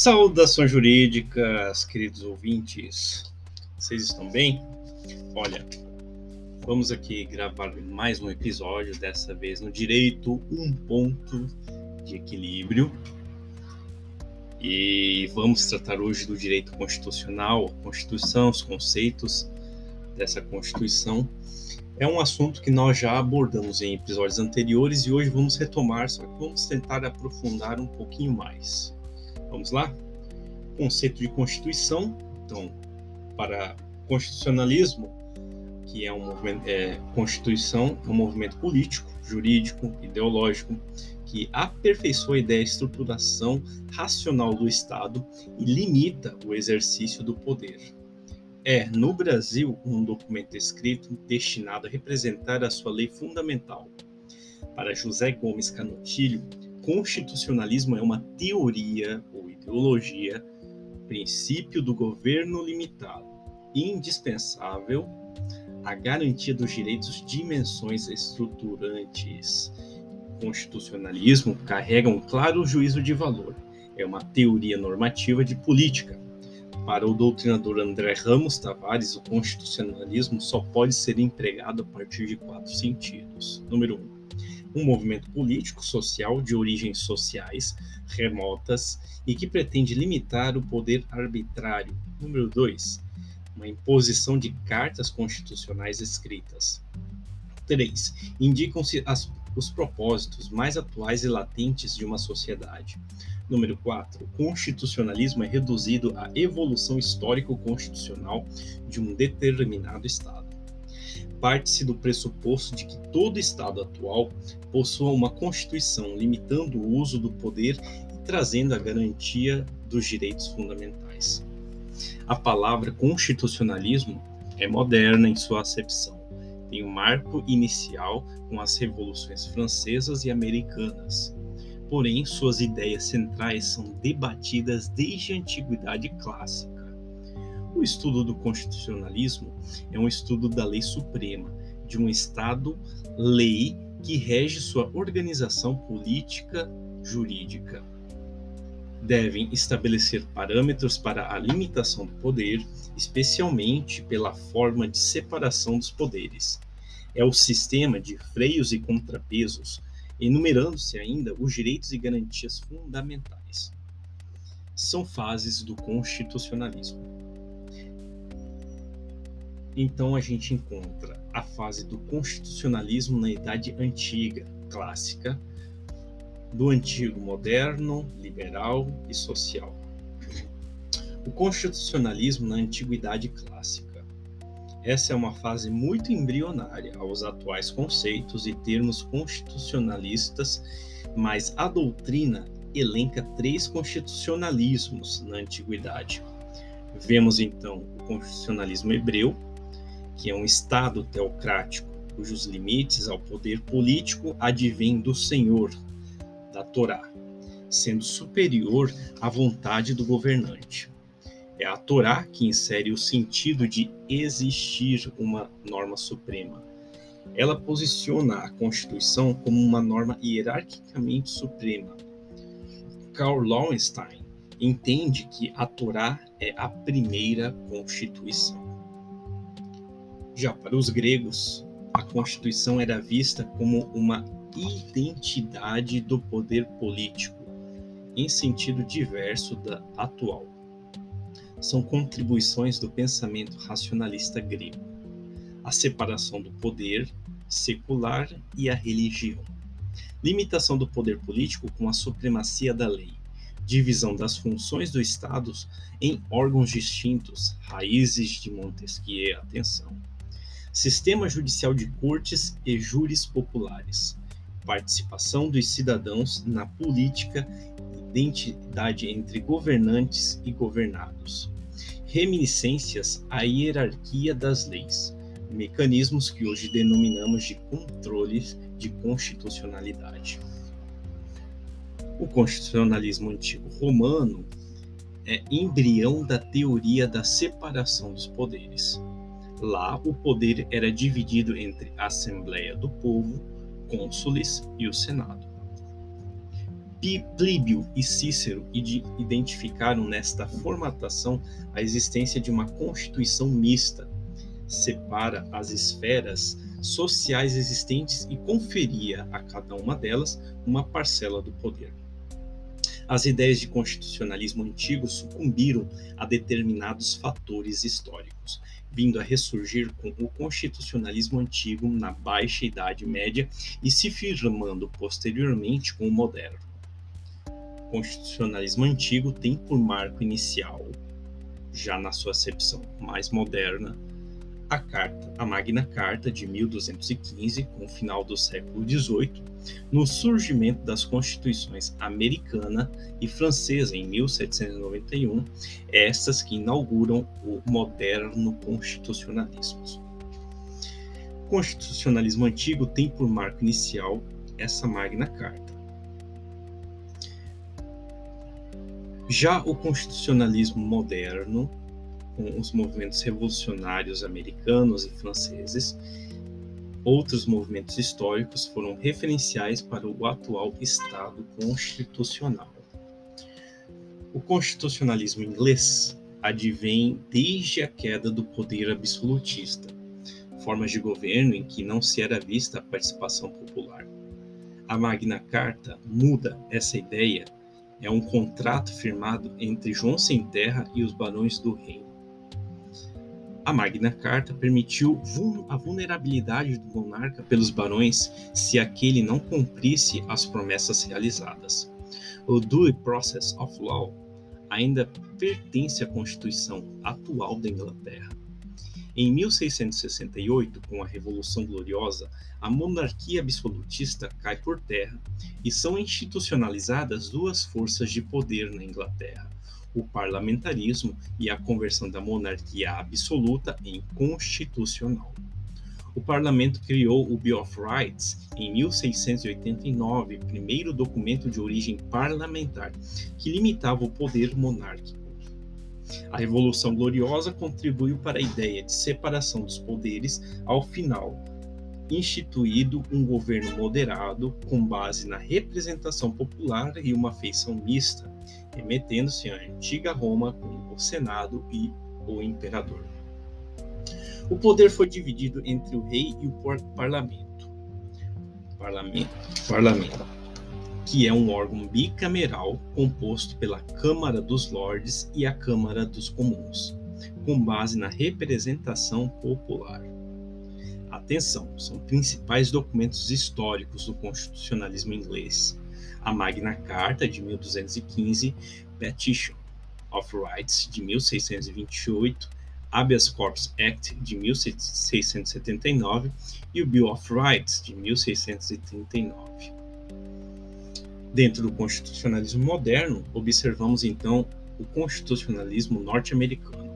Saudações jurídicas, queridos ouvintes. Vocês estão bem? Olha, vamos aqui gravar mais um episódio, dessa vez no direito, um ponto de equilíbrio. E vamos tratar hoje do direito constitucional, a Constituição, os conceitos dessa Constituição. É um assunto que nós já abordamos em episódios anteriores e hoje vamos retomar, só que vamos tentar aprofundar um pouquinho mais. Vamos lá? Conceito de Constituição. Então, para constitucionalismo, que é um movimento, é, Constituição é um movimento político, jurídico, ideológico, que aperfeiçoa a ideia de estruturação racional do Estado e limita o exercício do poder. É, no Brasil, um documento escrito destinado a representar a sua lei fundamental. Para José Gomes Canutilho, constitucionalismo é uma teoria ou ideologia, princípio do governo limitado, indispensável à garantia dos direitos dimensões estruturantes. Constitucionalismo carrega um claro juízo de valor. É uma teoria normativa de política. Para o doutrinador André Ramos Tavares, o constitucionalismo só pode ser empregado a partir de quatro sentidos. Número um, um movimento político social de origens sociais remotas e que pretende limitar o poder arbitrário. Número 2. Uma imposição de cartas constitucionais escritas. 3. Indicam-se os propósitos mais atuais e latentes de uma sociedade. Número 4. O constitucionalismo é reduzido à evolução histórico-constitucional de um determinado Estado parte-se do pressuposto de que todo Estado atual possua uma Constituição limitando o uso do poder e trazendo a garantia dos direitos fundamentais. A palavra constitucionalismo é moderna em sua acepção. Tem um marco inicial com as revoluções francesas e americanas. Porém, suas ideias centrais são debatidas desde a antiguidade clássica o estudo do constitucionalismo é um estudo da lei suprema, de um Estado-lei que rege sua organização política jurídica. Devem estabelecer parâmetros para a limitação do poder, especialmente pela forma de separação dos poderes. É o sistema de freios e contrapesos, enumerando-se ainda os direitos e garantias fundamentais. São fases do constitucionalismo. Então a gente encontra a fase do constitucionalismo na Idade Antiga, clássica, do antigo moderno, liberal e social. O constitucionalismo na Antiguidade Clássica. Essa é uma fase muito embrionária aos atuais conceitos e termos constitucionalistas, mas a doutrina elenca três constitucionalismos na Antiguidade. Vemos então o constitucionalismo hebreu, que é um Estado teocrático, cujos limites ao poder político advêm do Senhor, da Torá, sendo superior à vontade do governante. É a Torá que insere o sentido de existir uma norma suprema. Ela posiciona a Constituição como uma norma hierarquicamente suprema. Karl Lowenstein entende que a Torá é a primeira Constituição. Já para os gregos, a Constituição era vista como uma identidade do poder político, em sentido diverso da atual. São contribuições do pensamento racionalista grego, a separação do poder secular e a religião, limitação do poder político com a supremacia da lei, divisão das funções do Estado em órgãos distintos, raízes de Montesquieu, atenção sistema judicial de cortes e júris populares, participação dos cidadãos na política, identidade entre governantes e governados, reminiscências à hierarquia das leis, mecanismos que hoje denominamos de controle de constitucionalidade. O constitucionalismo antigo romano é embrião da teoria da separação dos poderes Lá, o poder era dividido entre a Assembleia do Povo, cônsules e o Senado. Plíbio e Cícero identificaram nesta formatação a existência de uma constituição mista, separa as esferas sociais existentes e conferia a cada uma delas uma parcela do poder. As ideias de constitucionalismo antigo sucumbiram a determinados fatores históricos, vindo a ressurgir com o constitucionalismo antigo na Baixa Idade Média e se firmando posteriormente com o moderno. O constitucionalismo antigo tem por marco inicial, já na sua acepção mais moderna, a carta, a Magna Carta de 1215, com o final do século XVIII, no surgimento das constituições americana e francesa em 1791, estas que inauguram o moderno constitucionalismo. O constitucionalismo antigo tem por marco inicial essa Magna Carta. Já o constitucionalismo moderno com os movimentos revolucionários americanos e franceses, outros movimentos históricos foram referenciais para o atual Estado constitucional. O constitucionalismo inglês advém desde a queda do poder absolutista, formas de governo em que não se era vista a participação popular. A Magna Carta muda essa ideia, é um contrato firmado entre João Sem Terra e os barões do reino a Magna Carta permitiu a vulnerabilidade do monarca pelos barões se aquele não cumprisse as promessas realizadas. O Due Process of Law ainda pertence à Constituição atual da Inglaterra. Em 1668, com a Revolução Gloriosa, a monarquia absolutista cai por terra e são institucionalizadas duas forças de poder na Inglaterra: o parlamentarismo e a conversão da monarquia absoluta em constitucional. O parlamento criou o Bill of Rights em 1689, primeiro documento de origem parlamentar que limitava o poder monárquico. A Revolução Gloriosa contribuiu para a ideia de separação dos poderes ao final instituído um governo moderado com base na representação popular e uma feição mista, remetendo-se à antiga Roma com o Senado e o imperador. O poder foi dividido entre o rei e o parlamento. Parlamento, parlamento, que é um órgão bicameral composto pela Câmara dos Lordes e a Câmara dos Comuns, com base na representação popular. Atenção, são principais documentos históricos do constitucionalismo inglês a Magna Carta de 1215, Petition of Rights de 1628, Habeas Corpus Act de 1679 e o Bill of Rights de 1639. Dentro do constitucionalismo moderno, observamos então o constitucionalismo norte-americano.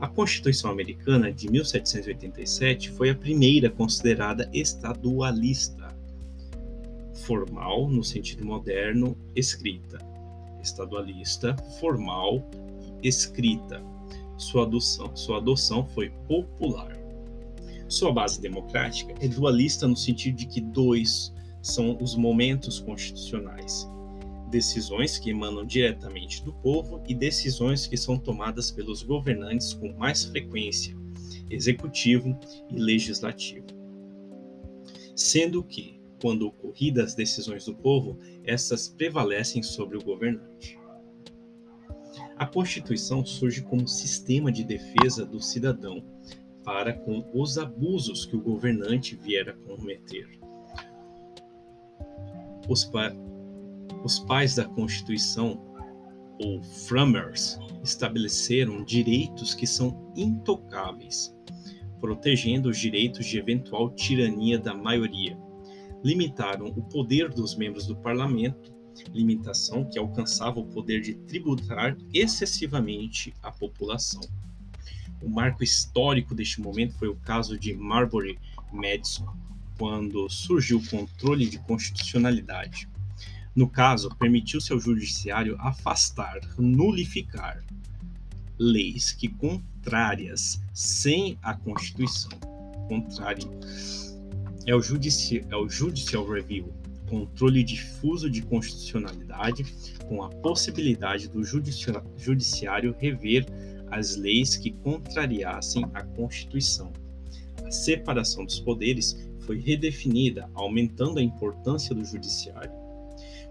A Constituição Americana de 1787 foi a primeira considerada estadualista formal no sentido moderno, escrita. Estadualista, formal, escrita. Sua adoção, sua adoção foi popular. Sua base democrática é dualista no sentido de que dois são os momentos constitucionais: decisões que emanam diretamente do povo e decisões que são tomadas pelos governantes com mais frequência, executivo e legislativo. Sendo que quando ocorridas as decisões do povo, essas prevalecem sobre o governante. A Constituição surge como sistema de defesa do cidadão para com os abusos que o governante vier a cometer. Os, pa os pais da Constituição, ou framers, estabeleceram direitos que são intocáveis, protegendo os direitos de eventual tirania da maioria limitaram o poder dos membros do parlamento, limitação que alcançava o poder de tributar excessivamente a população. O marco histórico deste momento foi o caso de Marbury Madison, quando surgiu o controle de constitucionalidade. No caso, permitiu-se ao judiciário afastar, nulificar leis que contrárias sem a Constituição, contrárias é o, judici é o Judicial Review, controle difuso de constitucionalidade, com a possibilidade do judiciário rever as leis que contrariassem a Constituição. A separação dos poderes foi redefinida, aumentando a importância do judiciário.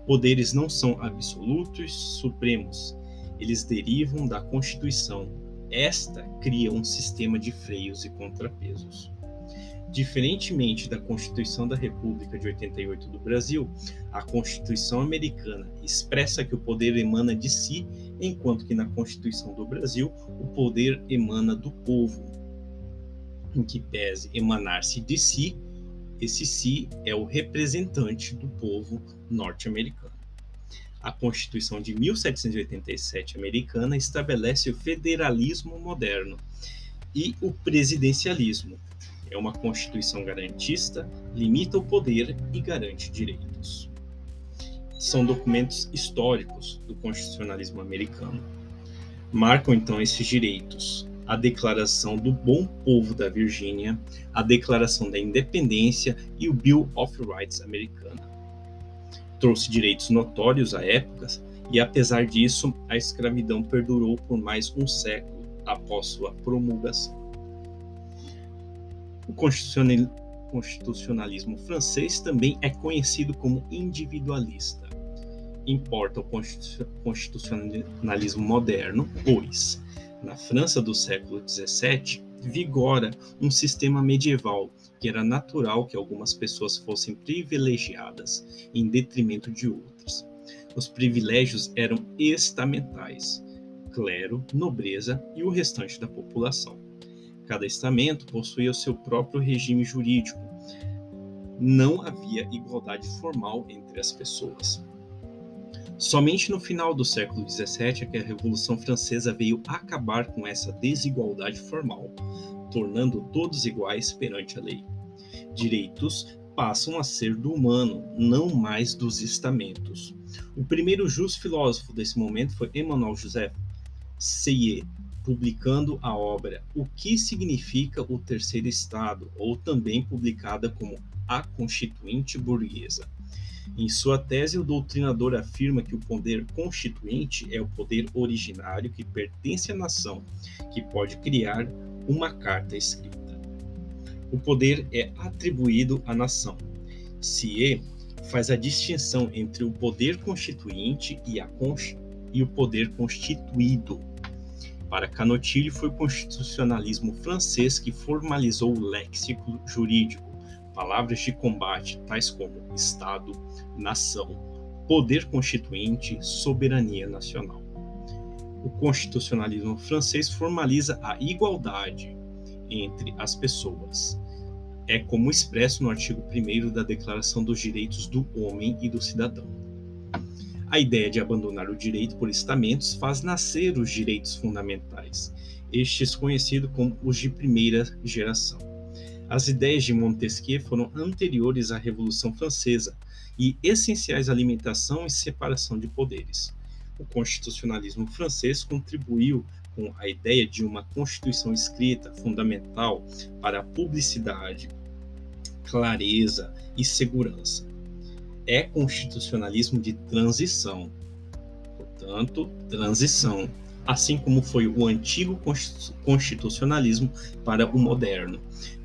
Poderes não são absolutos supremos, eles derivam da Constituição. Esta cria um sistema de freios e contrapesos. Diferentemente da Constituição da República de 88 do Brasil, a Constituição americana expressa que o poder emana de si, enquanto que na Constituição do Brasil o poder emana do povo. Em que pese emanar-se de si, esse si é o representante do povo norte-americano. A Constituição de 1787 americana estabelece o federalismo moderno e o presidencialismo. É uma Constituição garantista, limita o poder e garante direitos. São documentos históricos do constitucionalismo americano. Marcam então esses direitos, a Declaração do Bom Povo da Virgínia, a Declaração da Independência e o Bill of Rights americana. Trouxe direitos notórios à época e, apesar disso, a escravidão perdurou por mais um século após sua promulgação. O constitucionalismo francês também é conhecido como individualista. Importa o constitucionalismo moderno, pois na França do século XVII, vigora um sistema medieval que era natural que algumas pessoas fossem privilegiadas em detrimento de outras. Os privilégios eram estamentais, clero, nobreza e o restante da população. Cada estamento possuía o seu próprio regime jurídico. Não havia igualdade formal entre as pessoas. Somente no final do século XVII é que a Revolução Francesa veio acabar com essa desigualdade formal, tornando todos iguais perante a lei. Direitos passam a ser do humano, não mais dos estamentos. O primeiro justo filósofo desse momento foi Emmanuel José Seye, publicando a obra O que significa o terceiro estado, ou também publicada como A Constituinte Burguesa. Em sua tese, o doutrinador afirma que o poder constituinte é o poder originário que pertence à nação, que pode criar uma carta escrita. O poder é atribuído à nação. Sier faz a distinção entre o poder constituinte e, a e o poder constituído. Para Canotilho, foi o constitucionalismo francês que formalizou o léxico jurídico palavras de combate tais como Estado, nação, poder constituinte, soberania nacional. O constitucionalismo francês formaliza a igualdade entre as pessoas. É como expresso no artigo 1 da Declaração dos Direitos do Homem e do Cidadão. A ideia de abandonar o direito por estamentos faz nascer os direitos fundamentais, estes conhecidos como os de primeira geração. As ideias de Montesquieu foram anteriores à Revolução Francesa e essenciais à limitação e separação de poderes. O constitucionalismo francês contribuiu com a ideia de uma constituição escrita fundamental para a publicidade, clareza e segurança. É constitucionalismo de transição, portanto, transição, assim como foi o antigo constitucionalismo para o moderno,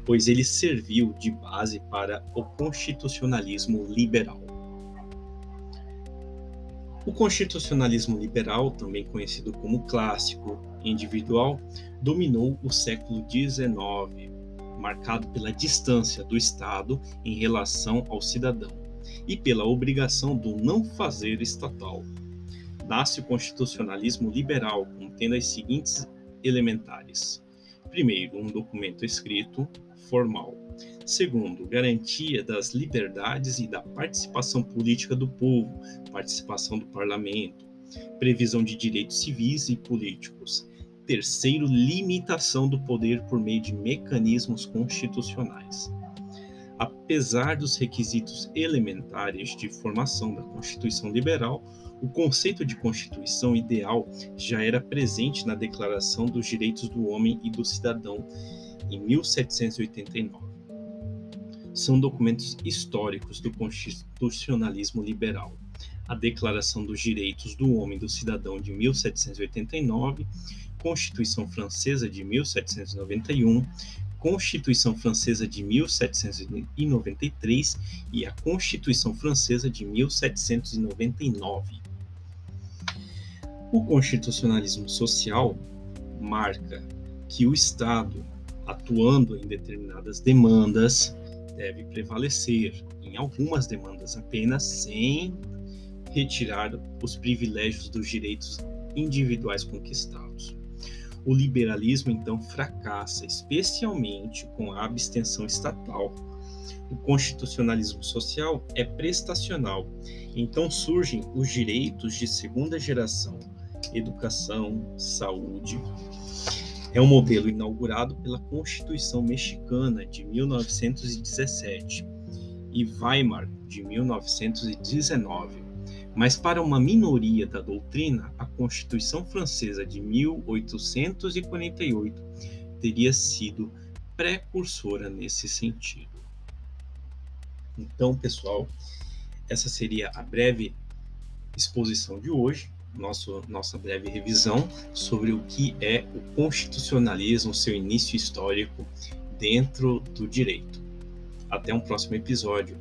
pois ele serviu de base para o constitucionalismo liberal. O constitucionalismo liberal, também conhecido como clássico individual, dominou o século XIX, marcado pela distância do Estado em relação ao cidadão e pela obrigação do não fazer estatal. Nasce o constitucionalismo liberal, contendo as seguintes elementares: primeiro, um documento escrito, formal. Segundo, garantia das liberdades e da participação política do povo, participação do parlamento, previsão de direitos civis e políticos. Terceiro, limitação do poder por meio de mecanismos constitucionais. Apesar dos requisitos elementares de formação da Constituição Liberal, o conceito de Constituição ideal já era presente na Declaração dos Direitos do Homem e do Cidadão em 1789. são documentos históricos do constitucionalismo liberal. A Declaração dos Direitos do Homem e do Cidadão de 1789, Constituição Francesa de 1791, Constituição Francesa de 1793 e a Constituição Francesa de 1799. O constitucionalismo social marca que o Estado, atuando em determinadas demandas, deve prevalecer em algumas demandas apenas, sem retirar os privilégios dos direitos individuais conquistados. O liberalismo então fracassa, especialmente com a abstenção estatal. O constitucionalismo social é prestacional, então surgem os direitos de segunda geração, educação, saúde. É um modelo inaugurado pela Constituição Mexicana de 1917 e Weimar de 1919 mas para uma minoria da doutrina, a Constituição Francesa de 1848 teria sido precursora nesse sentido. Então, pessoal, essa seria a breve exposição de hoje, nosso, nossa breve revisão sobre o que é o constitucionalismo, seu início histórico dentro do direito. Até um próximo episódio.